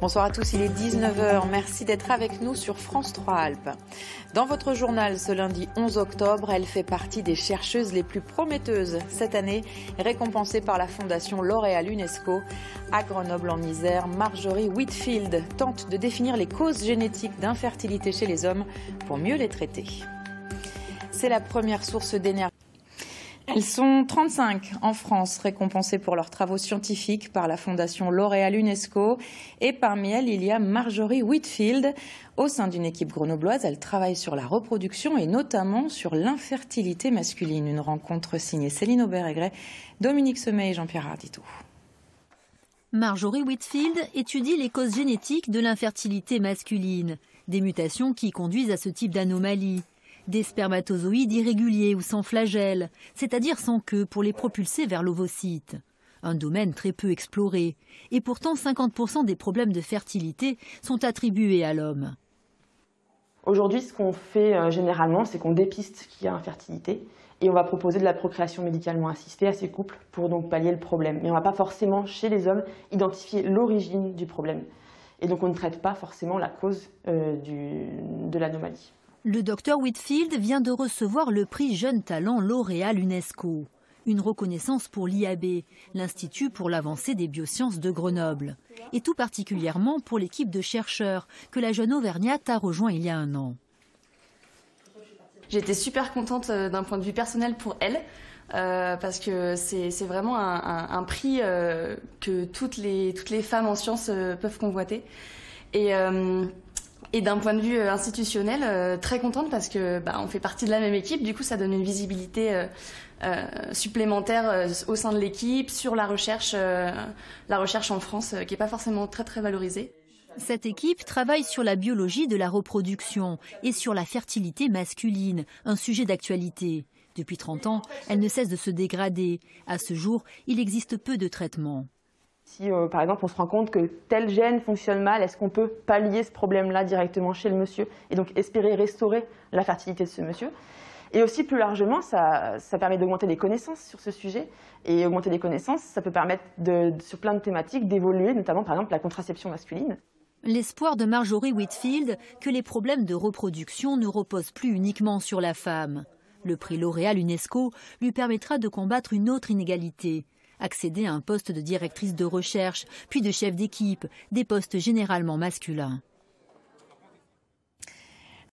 Bonsoir à tous, il est 19h. Merci d'être avec nous sur France 3 Alpes. Dans votre journal ce lundi 11 octobre, elle fait partie des chercheuses les plus prometteuses cette année, récompensée par la Fondation L'Oréal UNESCO. À Grenoble en Isère, Marjorie Whitfield tente de définir les causes génétiques d'infertilité chez les hommes pour mieux les traiter. C'est la première source d'énergie. Elles sont 35 en France récompensées pour leurs travaux scientifiques par la Fondation L'Oréal UNESCO. Et parmi elles, il y a Marjorie Whitfield. Au sein d'une équipe grenobloise, elle travaille sur la reproduction et notamment sur l'infertilité masculine. Une rencontre signée Céline Aubert-Aigret, Dominique Semet et Jean-Pierre Ardito. Marjorie Whitfield étudie les causes génétiques de l'infertilité masculine, des mutations qui conduisent à ce type d'anomalie des spermatozoïdes irréguliers ou sans flagelle, c'est-à-dire sans queue pour les propulser vers l'ovocyte. Un domaine très peu exploré, et pourtant 50% des problèmes de fertilité sont attribués à l'homme. Aujourd'hui, ce qu'on fait euh, généralement, c'est qu'on dépiste qu'il y a infertilité et on va proposer de la procréation médicalement assistée à ces couples pour donc pallier le problème. Mais on ne va pas forcément, chez les hommes, identifier l'origine du problème. Et donc on ne traite pas forcément la cause euh, de l'anomalie. Le docteur Whitfield vient de recevoir le prix Jeune Talent L'Oréal UNESCO, une reconnaissance pour l'IAB, l'Institut pour l'avancée des biosciences de Grenoble, et tout particulièrement pour l'équipe de chercheurs que la jeune Auvergnate a rejoint il y a un an. J'étais super contente euh, d'un point de vue personnel pour elle. Euh, parce que c'est vraiment un, prix euh, que toutes les, toutes les femmes en sciences peuvent convoiter. Et et d'un point de vue euh, institutionnel, euh, très contente parce que bah, on fait partie de la même équipe. Du coup, ça donne une visibilité euh, supplémentaire au sein de l'équipe sur la recherche, la recherche en France, qui n'est pas forcément très très valorisée. Cette équipe travaille sur la biologie de la reproduction et sur la fertilité masculine, un sujet d'actualité. Depuis 30 ans, elle ne cesse de se dégrader. À ce jour, il existe peu de traitements. Si, euh, par exemple, on se rend compte que tel gène fonctionne mal, est-ce qu'on peut pallier ce problème-là directement chez le monsieur et donc espérer restaurer la fertilité de ce monsieur et aussi, plus largement, ça, permet d'augmenter les connaissances sur ce sujet. Et augmenter les connaissances, ça peut permettre, sur plein de thématiques, d'évoluer, notamment, par exemple, la contraception masculine. L'espoir de Marjorie Whitfield que les problèmes de reproduction ne reposent plus uniquement sur la femme. Le prix L'Oréal UNESCO lui permettra de combattre une autre inégalité, accéder à un poste de directrice de recherche, puis de chef d'équipe, des postes généralement masculins.